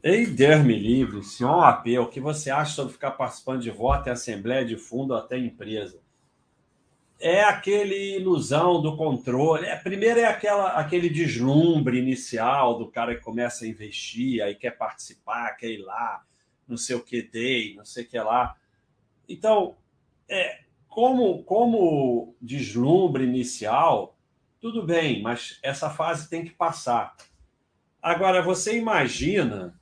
Ei, Deus me livre, senhor AP, o que você acha sobre ficar participando de voto em assembleia de fundo até empresa? É aquele ilusão do controle. É, primeiro é aquela, aquele deslumbre inicial do cara que começa a investir, aí quer participar, quer ir lá, não sei o que dei, não sei o que lá. Então, é, como, como deslumbre inicial, tudo bem, mas essa fase tem que passar. Agora, você imagina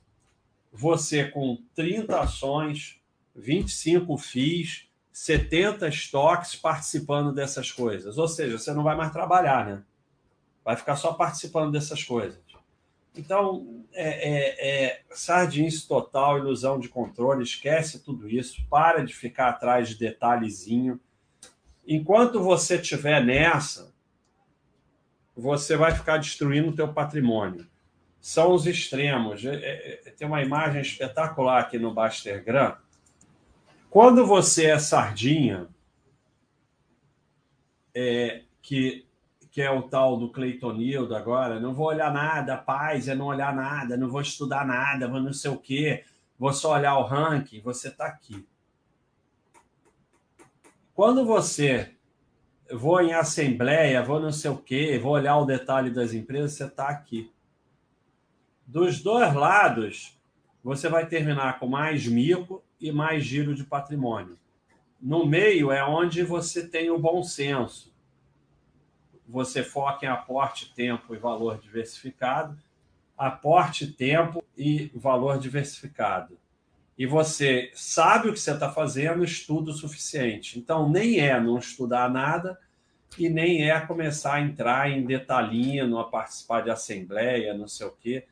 você com 30 ações, 25 FIIs, 70 estoques participando dessas coisas. Ou seja, você não vai mais trabalhar, né? Vai ficar só participando dessas coisas. Então, é, é, é sardinice total, ilusão de controle, esquece tudo isso, para de ficar atrás de detalhezinho. Enquanto você estiver nessa, você vai ficar destruindo o teu patrimônio são os extremos. É, é, tem uma imagem espetacular aqui no Bastergram. Quando você é sardinha, é, que, que é o tal do Cleitonildo agora, não vou olhar nada, paz é não olhar nada, não vou estudar nada, vou não sei o quê, vou só olhar o ranking, você está aqui. Quando você vou em assembleia, vou não sei o quê, vou olhar o detalhe das empresas, você está aqui. Dos dois lados, você vai terminar com mais mico e mais giro de patrimônio. No meio é onde você tem o bom senso. Você foca em aporte, tempo e valor diversificado, aporte, tempo e valor diversificado. E você sabe o que você está fazendo, estuda o suficiente. Então, nem é não estudar nada e nem é começar a entrar em detalhinho, a participar de assembleia, não sei o quê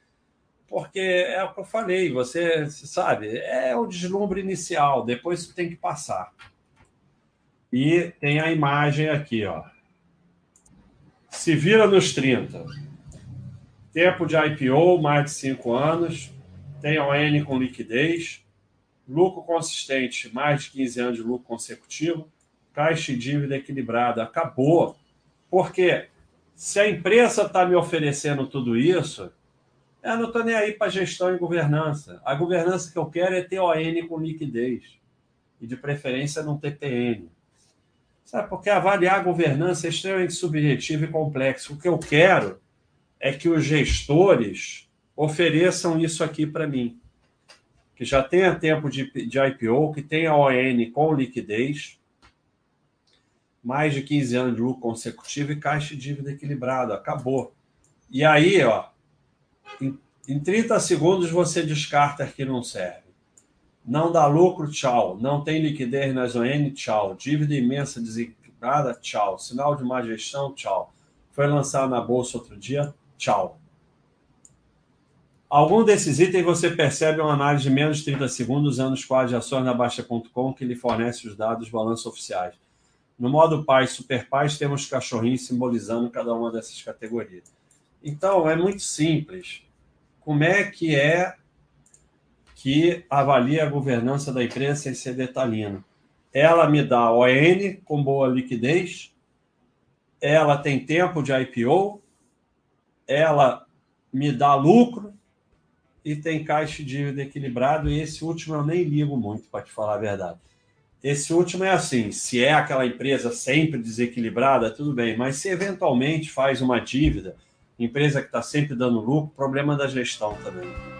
porque é o que eu falei, você sabe, é o deslumbre inicial, depois tem que passar. E tem a imagem aqui, ó. Se vira nos 30. Tempo de IPO, mais de 5 anos. Tem ON com liquidez. Lucro consistente, mais de 15 anos de lucro consecutivo. Caixa e dívida equilibrada. Acabou. Porque se a empresa está me oferecendo tudo isso, eu não estou nem aí para gestão e governança. A governança que eu quero é ter ON com liquidez. E de preferência não TPN. Sabe, porque avaliar a governança é extremamente subjetivo e complexo. O que eu quero é que os gestores ofereçam isso aqui para mim. Que já tenha tempo de, de IPO, que tenha ON com liquidez, mais de 15 anos de lucro consecutivo e caixa de dívida equilibrado. Acabou. E aí, ó, em, em 30 segundos você descarta que não serve. Não dá lucro, tchau. Não tem liquidez nas ON, tchau. Dívida imensa desequilibrada, tchau. Sinal de má gestão, tchau. Foi lançado na bolsa outro dia, tchau. Algum desses itens você percebe uma análise de menos de 30 segundos usando os quadros de ações na Baixa.com que lhe fornece os dados balanços oficiais. No modo Paz Super Paz, temos cachorrinhos simbolizando cada uma dessas categorias. Então, é muito simples. Como é que é que avalia a governança da empresa sem ser detalhino? Ela me dá ON com boa liquidez, ela tem tempo de IPO, ela me dá lucro e tem caixa de dívida equilibrado. E esse último eu nem ligo muito, para te falar a verdade. Esse último é assim: se é aquela empresa sempre desequilibrada, tudo bem, mas se eventualmente faz uma dívida Empresa que está sempre dando lucro, problema da gestão também.